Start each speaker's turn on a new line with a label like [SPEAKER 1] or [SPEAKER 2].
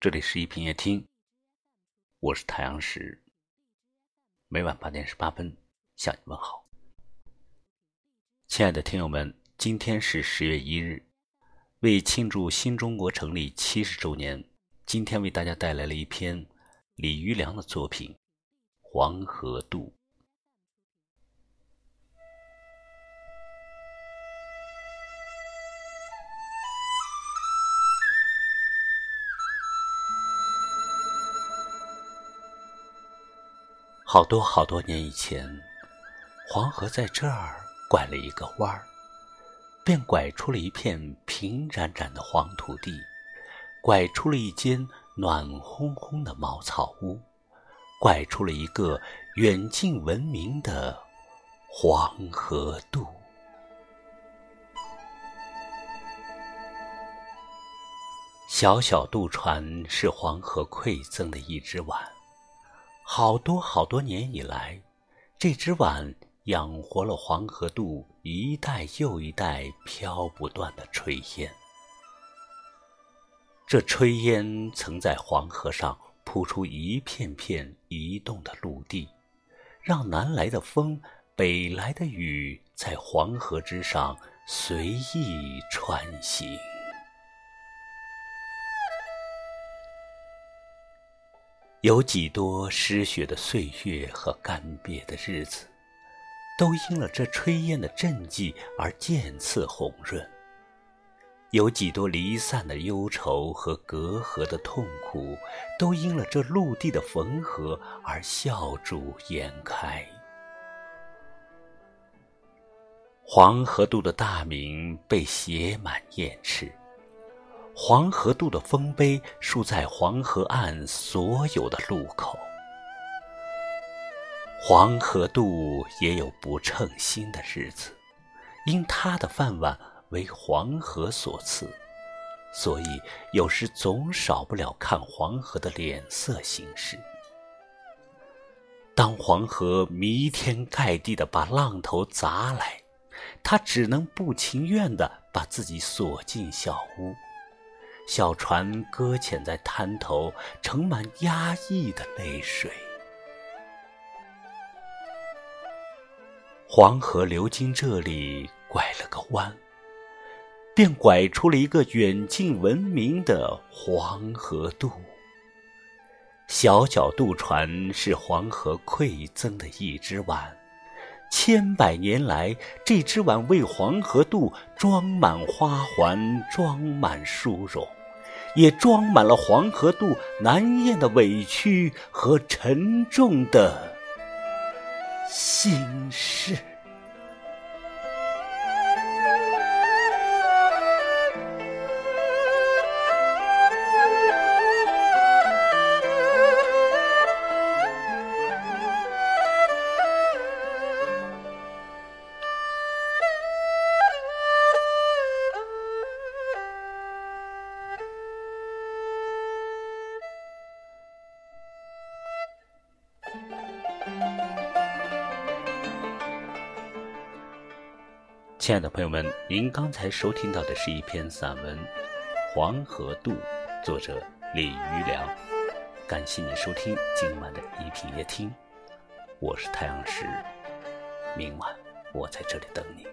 [SPEAKER 1] 这里是一品夜听，我是太阳石。每晚八点十八分向你问好，亲爱的听友们，今天是十月一日，为庆祝新中国成立七十周年，今天为大家带来了一篇李余良的作品《黄河渡》。好多好多年以前，黄河在这儿拐了一个弯儿，便拐出了一片平展展的黄土地，拐出了一间暖烘烘的茅草屋，拐出了一个远近闻名的黄河渡。小小渡船是黄河馈赠的一只碗。好多好多年以来，这只碗养活了黄河渡一代又一代飘不断的炊烟。这炊烟曾在黄河上铺出一片片移动的陆地，让南来的风、北来的雨在黄河之上随意穿行。有几多失血的岁月和干瘪的日子，都因了这炊烟的赈济而渐次红润；有几多离散的忧愁和隔阂的痛苦，都因了这陆地的缝合而笑逐颜开。黄河渡的大名被写满燕翅。黄河渡的丰碑竖在黄河岸所有的路口。黄河渡也有不称心的日子，因他的饭碗为黄河所赐，所以有时总少不了看黄河的脸色行事。当黄河弥天盖地的把浪头砸来，他只能不情愿的把自己锁进小屋。小船搁浅在滩头，盛满压抑的泪水。黄河流经这里，拐了个弯，便拐出了一个远近闻名的黄河渡。小小渡船是黄河馈赠的一只碗，千百年来，这只碗为黄河渡装满花环，装满殊荣。也装满了黄河渡难咽的委屈和沉重的心事。亲爱的朋友们，您刚才收听到的是一篇散文《黄河渡》，作者李余良。感谢您收听今晚的一品夜听，我是太阳石，明晚我在这里等你。